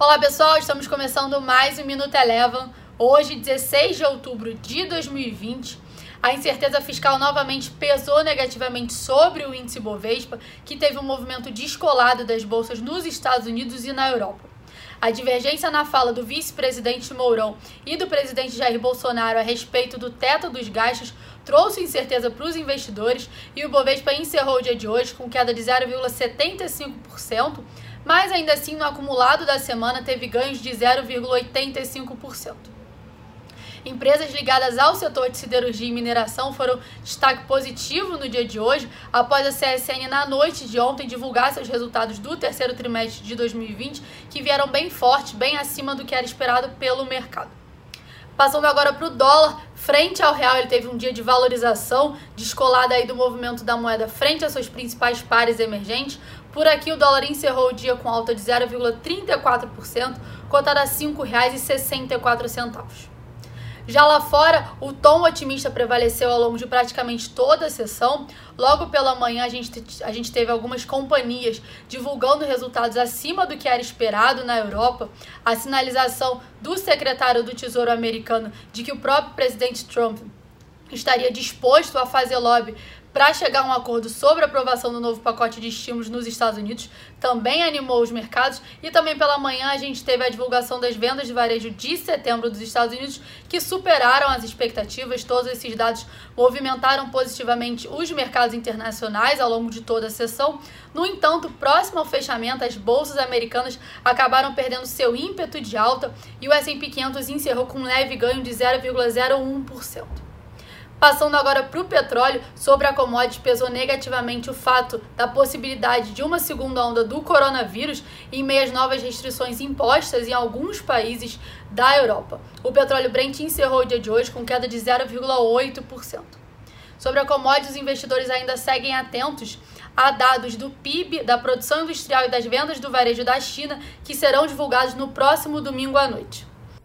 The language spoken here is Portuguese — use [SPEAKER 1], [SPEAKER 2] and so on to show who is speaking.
[SPEAKER 1] Olá pessoal, estamos começando mais um Minuto Eleven. Hoje, 16 de outubro de 2020. A incerteza fiscal novamente pesou negativamente sobre o índice Bovespa, que teve um movimento descolado das bolsas nos Estados Unidos e na Europa. A divergência na fala do vice-presidente Mourão e do presidente Jair Bolsonaro a respeito do teto dos gastos trouxe incerteza para os investidores e o Bovespa encerrou o dia de hoje com queda de 0,75%, mas ainda assim no acumulado da semana teve ganhos de 0,85%. Empresas ligadas ao setor de siderurgia e mineração foram destaque positivo no dia de hoje, após a CSN na noite de ontem divulgar seus resultados do terceiro trimestre de 2020, que vieram bem fortes, bem acima do que era esperado pelo mercado. Passando agora para o dólar, frente ao real, ele teve um dia de valorização, descolada aí do movimento da moeda frente a seus principais pares emergentes. Por aqui, o dólar encerrou o dia com alta de 0,34%, cotada a R$ 5,64. Já lá fora, o tom otimista prevaleceu ao longo de praticamente toda a sessão. Logo pela manhã, a gente, a gente teve algumas companhias divulgando resultados acima do que era esperado na Europa. A sinalização do secretário do Tesouro americano de que o próprio presidente Trump estaria disposto a fazer lobby para chegar a um acordo sobre a aprovação do novo pacote de estímulos nos Estados Unidos, também animou os mercados. E também pela manhã a gente teve a divulgação das vendas de varejo de setembro dos Estados Unidos, que superaram as expectativas. Todos esses dados movimentaram positivamente os mercados internacionais ao longo de toda a sessão. No entanto, próximo ao fechamento, as bolsas americanas acabaram perdendo seu ímpeto de alta e o S&P 500 encerrou com um leve ganho de 0,01%. Passando agora para o petróleo, sobre a commodity pesou negativamente o fato da possibilidade de uma segunda onda do coronavírus em meio às novas restrições impostas em alguns países da Europa. O petróleo Brent encerrou o dia de hoje com queda de 0,8%. Sobre a commodity, os investidores ainda seguem atentos a dados do PIB, da produção industrial e das vendas do varejo da China, que serão divulgados no próximo domingo à noite.